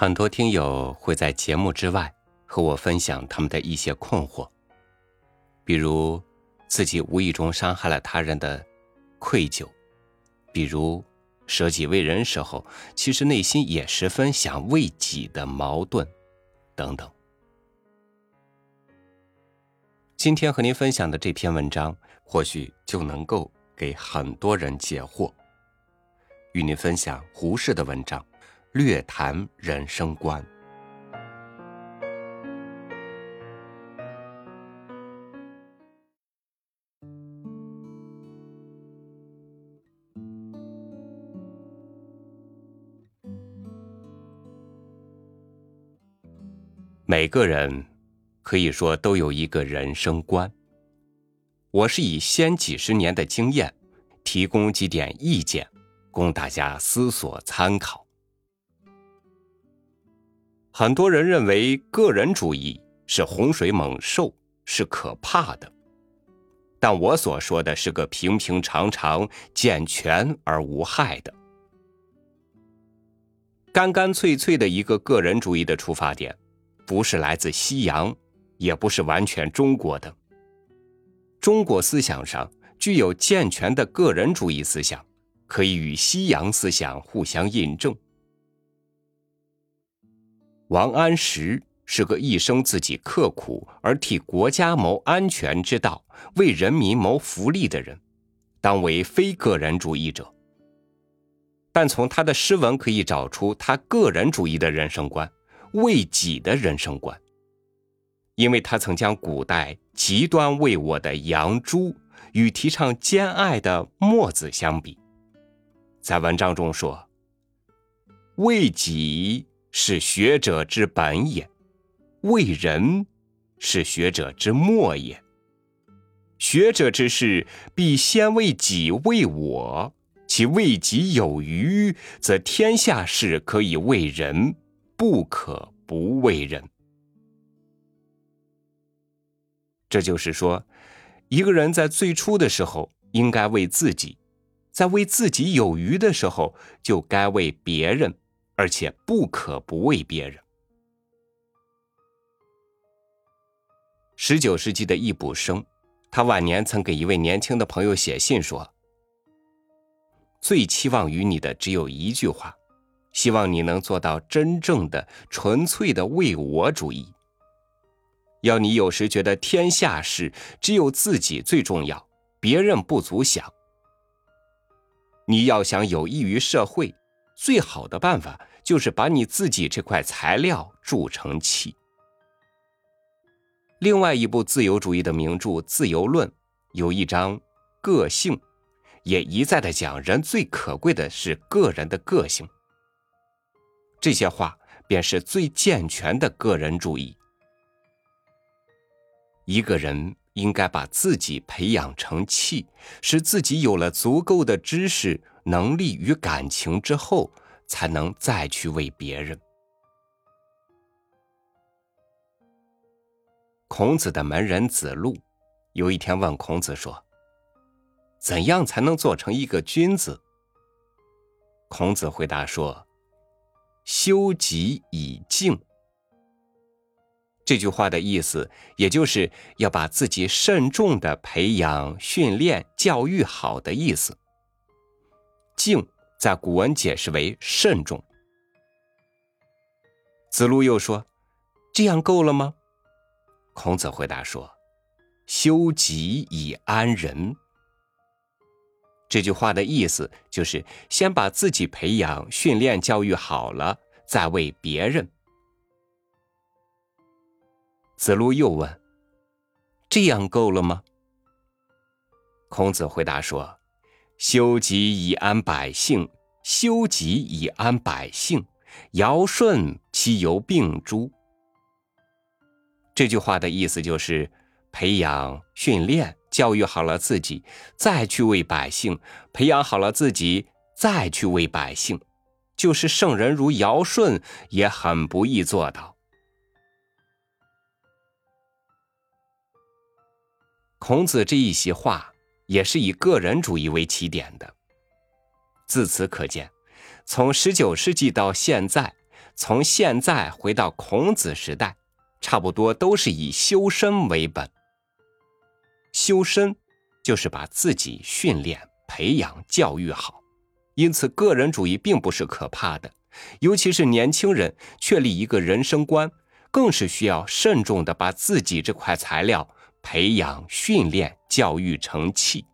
很多听友会在节目之外和我分享他们的一些困惑，比如自己无意中伤害了他人的愧疚，比如舍己为人时候其实内心也十分想为己的矛盾，等等。今天和您分享的这篇文章，或许就能够给很多人解惑。与您分享胡适的文章。略谈人生观。每个人可以说都有一个人生观。我是以先几十年的经验，提供几点意见，供大家思索参考。很多人认为个人主义是洪水猛兽，是可怕的。但我所说的是个平平常常、健全而无害的、干干脆脆的一个个人主义的出发点，不是来自西洋，也不是完全中国的。中国思想上具有健全的个人主义思想，可以与西洋思想互相印证。王安石是个一生自己刻苦而替国家谋安全之道、为人民谋福利的人，当为非个人主义者。但从他的诗文可以找出他个人主义的人生观，为己的人生观。因为他曾将古代极端为我的杨朱与提倡兼爱的墨子相比，在文章中说：“为己。”是学者之本也，为人是学者之末也。学者之事必先为己为我，其为己有余，则天下事可以为人，不可不为人。这就是说，一个人在最初的时候应该为自己，在为自己有余的时候，就该为别人。而且不可不为别人。十九世纪的易卜生，他晚年曾给一位年轻的朋友写信说：“最期望于你的只有一句话，希望你能做到真正的、纯粹的为我主义。要你有时觉得天下事只有自己最重要，别人不足想。你要想有益于社会。”最好的办法就是把你自己这块材料铸成器。另外一部自由主义的名著《自由论》有一章“个性”，也一再的讲人最可贵的是个人的个性。这些话便是最健全的个人主义。一个人应该把自己培养成器，使自己有了足够的知识。能力与感情之后，才能再去为别人。孔子的门人子路有一天问孔子说：“怎样才能做成一个君子？”孔子回答说：“修己以敬。”这句话的意思，也就是要把自己慎重的培养、训练、教育好的意思。敬在古文解释为慎重。子路又说：“这样够了吗？”孔子回答说：“修己以安人。”这句话的意思就是先把自己培养、训练、教育好了，再为别人。子路又问：“这样够了吗？”孔子回答说。修己以安百姓，修己以安百姓，尧舜其犹并诸。这句话的意思就是，培养、训练、教育好了自己，再去为百姓；培养好了自己，再去为百姓。就是圣人如尧舜也很不易做到。孔子这一席话。也是以个人主义为起点的。自此可见，从十九世纪到现在，从现在回到孔子时代，差不多都是以修身为本。修身就是把自己训练、培养、教育好。因此，个人主义并不是可怕的，尤其是年轻人确立一个人生观，更是需要慎重的把自己这块材料培养、训练、教育成器。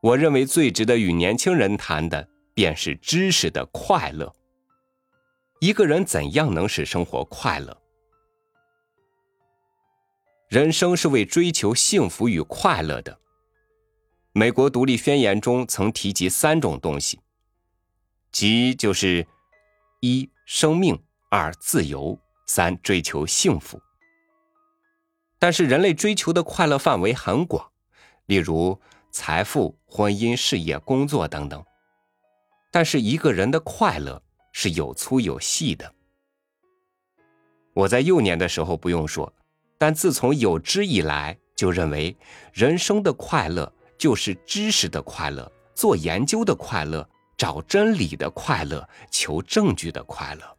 我认为最值得与年轻人谈的，便是知识的快乐。一个人怎样能使生活快乐？人生是为追求幸福与快乐的。美国独立宣言中曾提及三种东西，即就是一生命，二自由，三追求幸福。但是人类追求的快乐范围很广，例如财富、婚姻、事业、工作等等。但是一个人的快乐是有粗有细的。我在幼年的时候不用说，但自从有知以来，就认为人生的快乐。就是知识的快乐，做研究的快乐，找真理的快乐，求证据的快乐。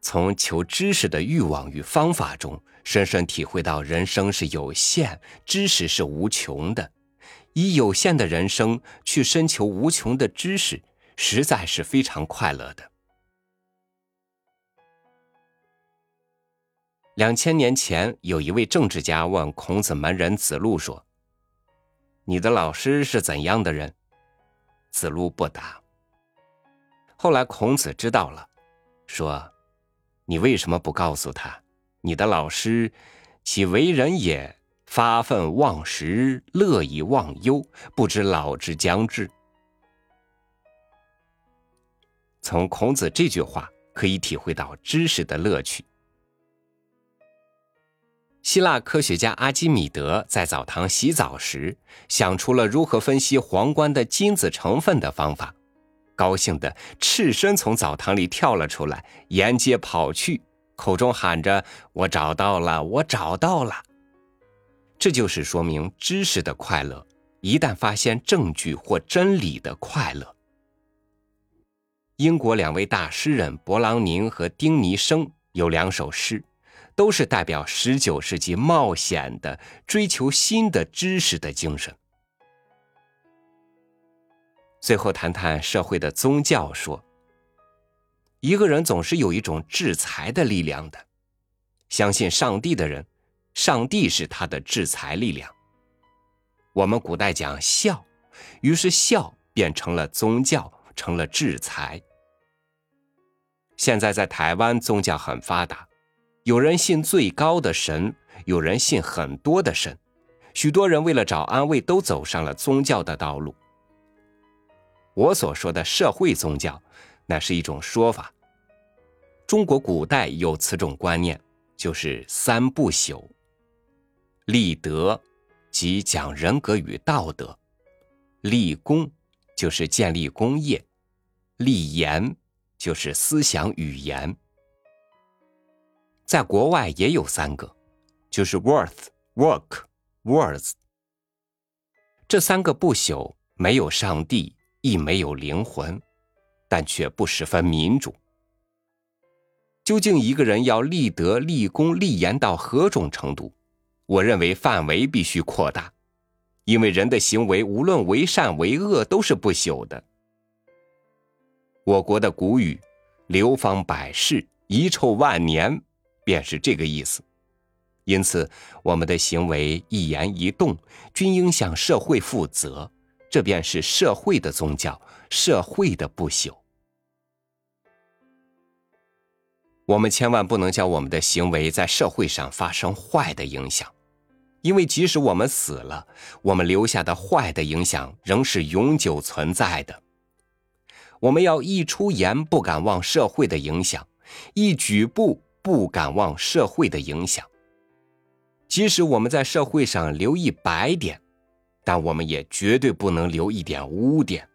从求知识的欲望与方法中，深深体会到人生是有限，知识是无穷的。以有限的人生去深求无穷的知识，实在是非常快乐的。两千年前，有一位政治家问孔子门人子路说。你的老师是怎样的人？子路不答。后来孔子知道了，说：“你为什么不告诉他，你的老师其为人也发愤忘食，乐以忘忧，不知老之将至。”从孔子这句话可以体会到知识的乐趣。希腊科学家阿基米德在澡堂洗澡时，想出了如何分析皇冠的金子成分的方法，高兴的赤身从澡堂里跳了出来，沿街跑去，口中喊着：“我找到了，我找到了。”这就是说明知识的快乐，一旦发现证据或真理的快乐。英国两位大诗人勃朗宁和丁尼生有两首诗。都是代表十九世纪冒险的追求新的知识的精神。最后谈谈社会的宗教，说，一个人总是有一种制裁的力量的。相信上帝的人，上帝是他的制裁力量。我们古代讲孝，于是孝变成了宗教，成了制裁。现在在台湾，宗教很发达。有人信最高的神，有人信很多的神，许多人为了找安慰，都走上了宗教的道路。我所说的社会宗教，那是一种说法。中国古代有此种观念，就是三不朽：立德，即讲人格与道德；立功，就是建立功业；立言，就是思想语言。在国外也有三个，就是 worth、work、words。这三个不朽，没有上帝，亦没有灵魂，但却不十分民主。究竟一个人要立德、立功、立言到何种程度？我认为范围必须扩大，因为人的行为无论为善为恶都是不朽的。我国的古语“流芳百世，遗臭万年”。便是这个意思，因此我们的行为一言一动均应向社会负责，这便是社会的宗教，社会的不朽。我们千万不能叫我们的行为在社会上发生坏的影响，因为即使我们死了，我们留下的坏的影响仍是永久存在的。我们要一出言不敢忘社会的影响，一举步。不敢忘社会的影响。即使我们在社会上留一白点，但我们也绝对不能留一点污点。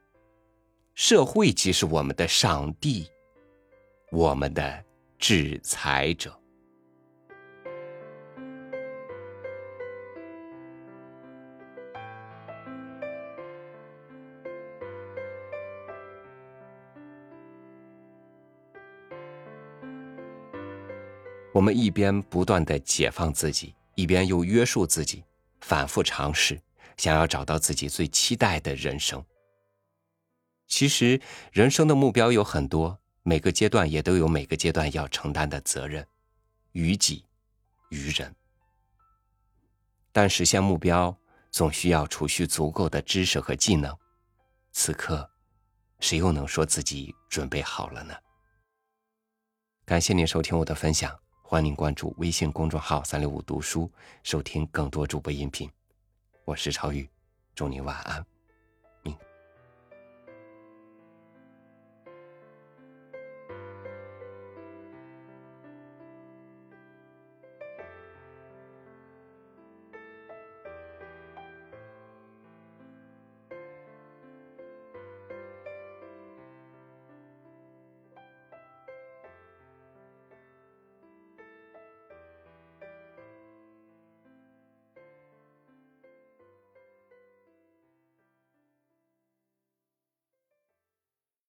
社会即是我们的上帝我们的制裁者。我们一边不断的解放自己一边又约束自己反复尝试。想要找到自己最期待的人生。其实，人生的目标有很多，每个阶段也都有每个阶段要承担的责任，于己，于人。但实现目标，总需要储蓄足够的知识和技能。此刻，谁又能说自己准备好了呢？感谢您收听我的分享。欢迎关注微信公众号“三六五读书”，收听更多主播音频。我是超宇，祝你晚安。